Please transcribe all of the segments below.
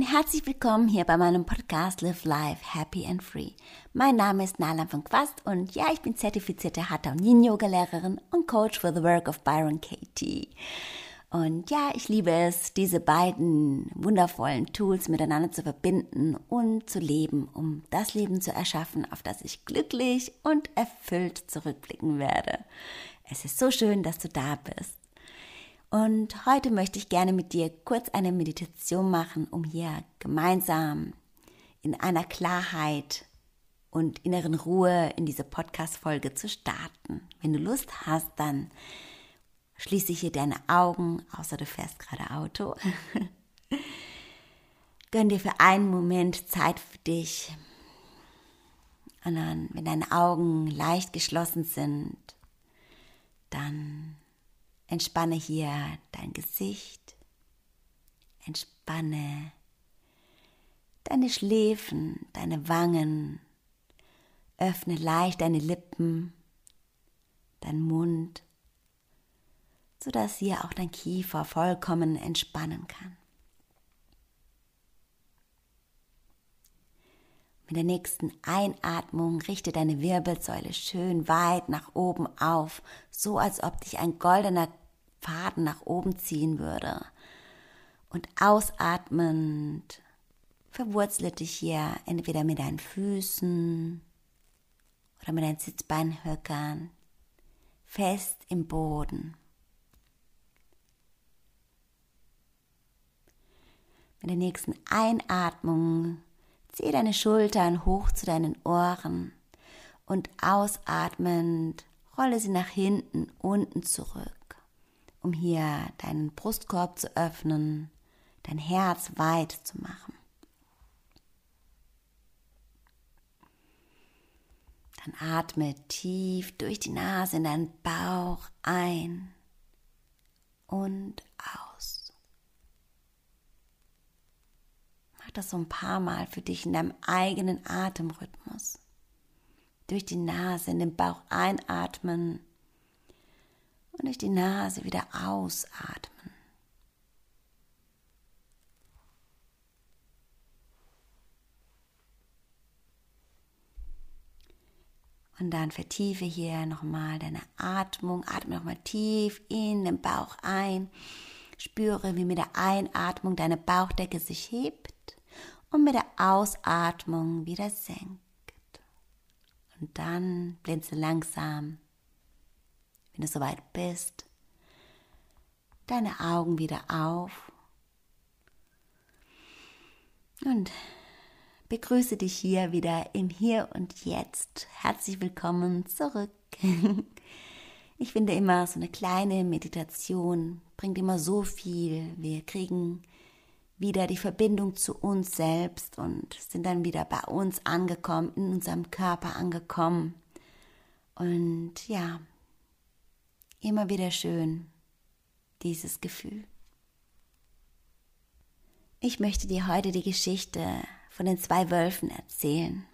und herzlich willkommen hier bei meinem Podcast Live Life Happy and Free. Mein Name ist Nala von Quast und ja, ich bin zertifizierte Hatha und Yin Yoga Lehrerin und Coach for the Work of Byron Katie. Und ja, ich liebe es, diese beiden wundervollen Tools miteinander zu verbinden und zu leben, um das Leben zu erschaffen, auf das ich glücklich und erfüllt zurückblicken werde. Es ist so schön, dass du da bist. Und heute möchte ich gerne mit dir kurz eine Meditation machen, um hier gemeinsam in einer Klarheit und inneren Ruhe in diese Podcast-Folge zu starten. Wenn du Lust hast, dann schließe hier deine Augen, außer du fährst gerade Auto. Gönn dir für einen Moment Zeit für dich. Und dann, wenn deine Augen leicht geschlossen sind, dann Entspanne hier dein Gesicht, entspanne deine Schläfen, deine Wangen, öffne leicht deine Lippen, dein Mund, sodass hier auch dein Kiefer vollkommen entspannen kann. Mit der nächsten Einatmung richte deine Wirbelsäule schön weit nach oben auf, so als ob dich ein goldener Faden nach oben ziehen würde. Und ausatmend verwurzle dich hier entweder mit deinen Füßen oder mit deinen Sitzbeinhöckern fest im Boden. Mit der nächsten Einatmung ziehe deine Schultern hoch zu deinen Ohren und ausatmend rolle sie nach hinten unten zurück um hier deinen Brustkorb zu öffnen, dein Herz weit zu machen. Dann atme tief durch die Nase in deinen Bauch ein und aus. Mach das so ein paar Mal für dich in deinem eigenen Atemrhythmus. Durch die Nase in den Bauch einatmen und durch die Nase wieder ausatmen. Und dann vertiefe hier nochmal deine Atmung. Atme nochmal tief in den Bauch ein. Spüre, wie mit der Einatmung deine Bauchdecke sich hebt und mit der Ausatmung wieder senkt. Und dann blinze langsam wenn du soweit bist, deine Augen wieder auf und begrüße dich hier wieder im Hier und Jetzt. Herzlich willkommen zurück. Ich finde immer, so eine kleine Meditation bringt immer so viel. Wir kriegen wieder die Verbindung zu uns selbst und sind dann wieder bei uns angekommen, in unserem Körper angekommen. Und ja, immer wieder schön, dieses Gefühl. Ich möchte dir heute die Geschichte von den zwei Wölfen erzählen.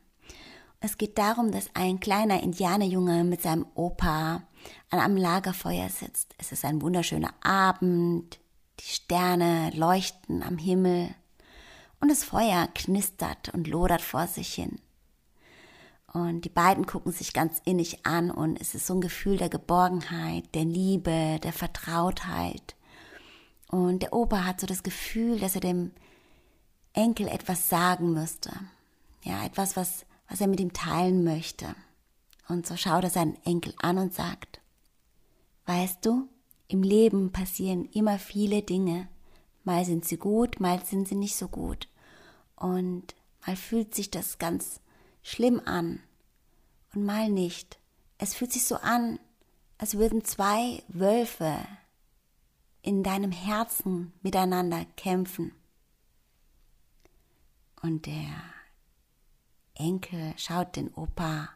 Es geht darum, dass ein kleiner Indianerjunge mit seinem Opa an einem Lagerfeuer sitzt. Es ist ein wunderschöner Abend, die Sterne leuchten am Himmel und das Feuer knistert und lodert vor sich hin. Und die beiden gucken sich ganz innig an und es ist so ein Gefühl der Geborgenheit, der Liebe, der Vertrautheit. Und der Opa hat so das Gefühl, dass er dem Enkel etwas sagen müsste. Ja, etwas, was, was er mit ihm teilen möchte. Und so schaut er seinen Enkel an und sagt, weißt du, im Leben passieren immer viele Dinge. Mal sind sie gut, mal sind sie nicht so gut. Und mal fühlt sich das ganz schlimm an und mal nicht. Es fühlt sich so an, als würden zwei Wölfe in deinem Herzen miteinander kämpfen. Und der Enkel schaut den Opa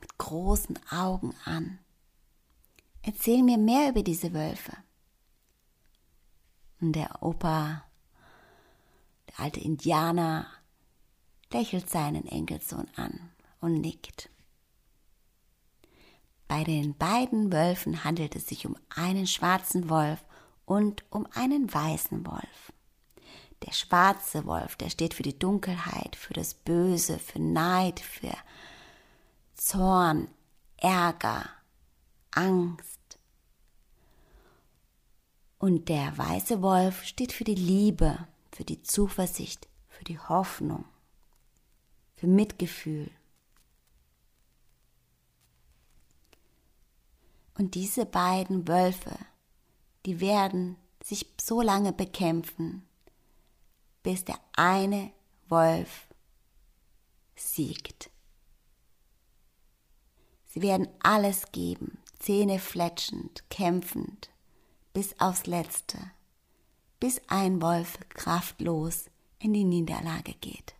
mit großen Augen an. Erzähl mir mehr über diese Wölfe. Und der Opa, der alte Indianer, lächelt seinen Enkelsohn an und nickt. Bei den beiden Wölfen handelt es sich um einen schwarzen Wolf und um einen weißen Wolf. Der schwarze Wolf, der steht für die Dunkelheit, für das Böse, für Neid, für Zorn, Ärger, Angst. Und der weiße Wolf steht für die Liebe, für die Zuversicht, für die Hoffnung, für Mitgefühl. Und diese beiden Wölfe, die werden sich so lange bekämpfen, bis der eine Wolf siegt. Sie werden alles geben, Zähne fletschend, kämpfend, bis aufs Letzte, bis ein Wolf kraftlos in die Niederlage geht,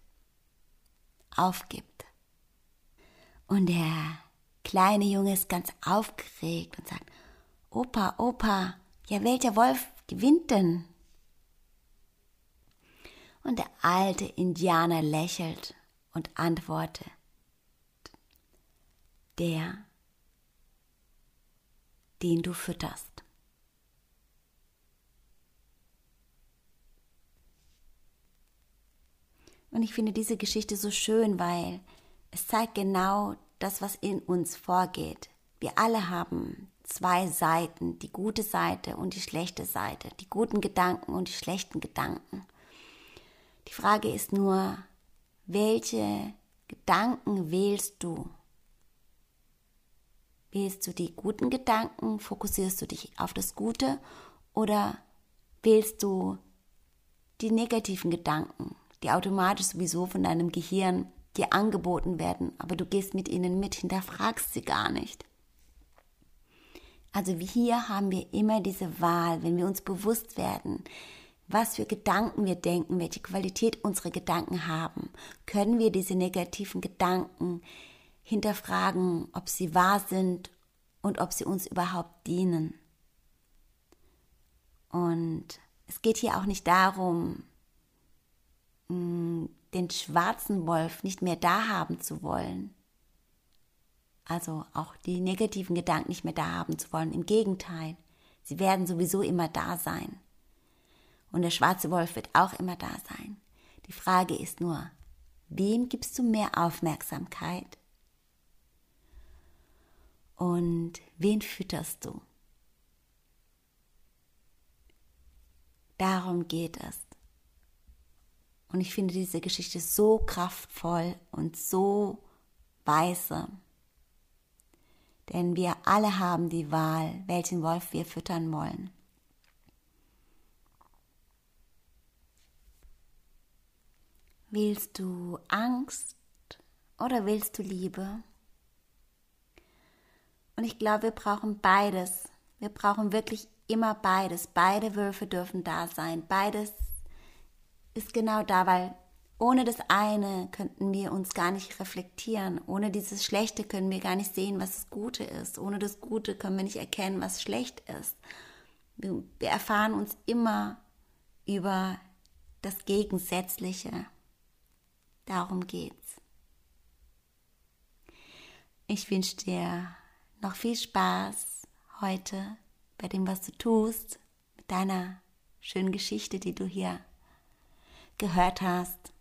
aufgibt. Und der kleine Junge ist ganz aufgeregt und sagt, Opa, Opa, ja welcher Wolf gewinnt denn? Und der alte Indianer lächelt und antwortet, der, den du fütterst. Und ich finde diese Geschichte so schön, weil es zeigt genau das, was in uns vorgeht. Wir alle haben zwei Seiten, die gute Seite und die schlechte Seite, die guten Gedanken und die schlechten Gedanken. Die Frage ist nur, welche Gedanken wählst du? Wählst du die guten Gedanken, fokussierst du dich auf das Gute oder wählst du die negativen Gedanken, die automatisch sowieso von deinem Gehirn dir angeboten werden, aber du gehst mit ihnen mit, hinterfragst sie gar nicht. Also hier haben wir immer diese Wahl, wenn wir uns bewusst werden, was für Gedanken wir denken, welche Qualität unsere Gedanken haben, können wir diese negativen Gedanken hinterfragen, ob sie wahr sind und ob sie uns überhaupt dienen. Und es geht hier auch nicht darum, mm, den schwarzen Wolf nicht mehr da haben zu wollen. Also auch die negativen Gedanken nicht mehr da haben zu wollen. Im Gegenteil, sie werden sowieso immer da sein. Und der schwarze Wolf wird auch immer da sein. Die Frage ist nur, wem gibst du mehr Aufmerksamkeit? Und wen fütterst du? Darum geht es. Und ich finde diese Geschichte so kraftvoll und so weise. Denn wir alle haben die Wahl, welchen Wolf wir füttern wollen. Willst du Angst oder willst du Liebe? Und ich glaube, wir brauchen beides. Wir brauchen wirklich immer beides. Beide Wölfe dürfen da sein. Beides ist genau da, weil ohne das eine könnten wir uns gar nicht reflektieren. Ohne dieses Schlechte können wir gar nicht sehen, was das Gute ist. Ohne das Gute können wir nicht erkennen, was schlecht ist. Wir, wir erfahren uns immer über das Gegensätzliche. Darum geht's. Ich wünsche dir noch viel Spaß heute bei dem, was du tust, mit deiner schönen Geschichte, die du hier gehört hast.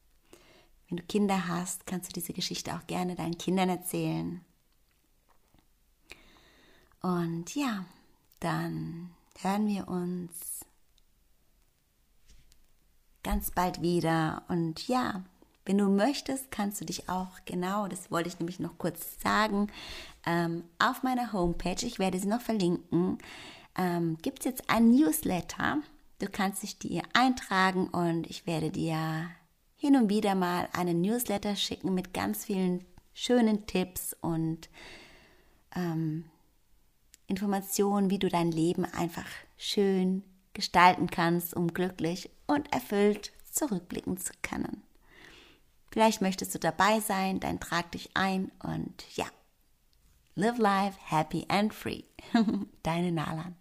Wenn du Kinder hast, kannst du diese Geschichte auch gerne deinen Kindern erzählen. Und ja, dann hören wir uns ganz bald wieder. Und ja, wenn du möchtest, kannst du dich auch genau, das wollte ich nämlich noch kurz sagen, ähm, auf meiner Homepage, ich werde sie noch verlinken, ähm, gibt es jetzt ein Newsletter Du kannst dich dir eintragen und ich werde dir hin und wieder mal einen Newsletter schicken mit ganz vielen schönen Tipps und ähm, Informationen, wie du dein Leben einfach schön gestalten kannst, um glücklich und erfüllt zurückblicken zu können. Vielleicht möchtest du dabei sein, dann trag dich ein und ja, live life happy and free. Deine Nalan.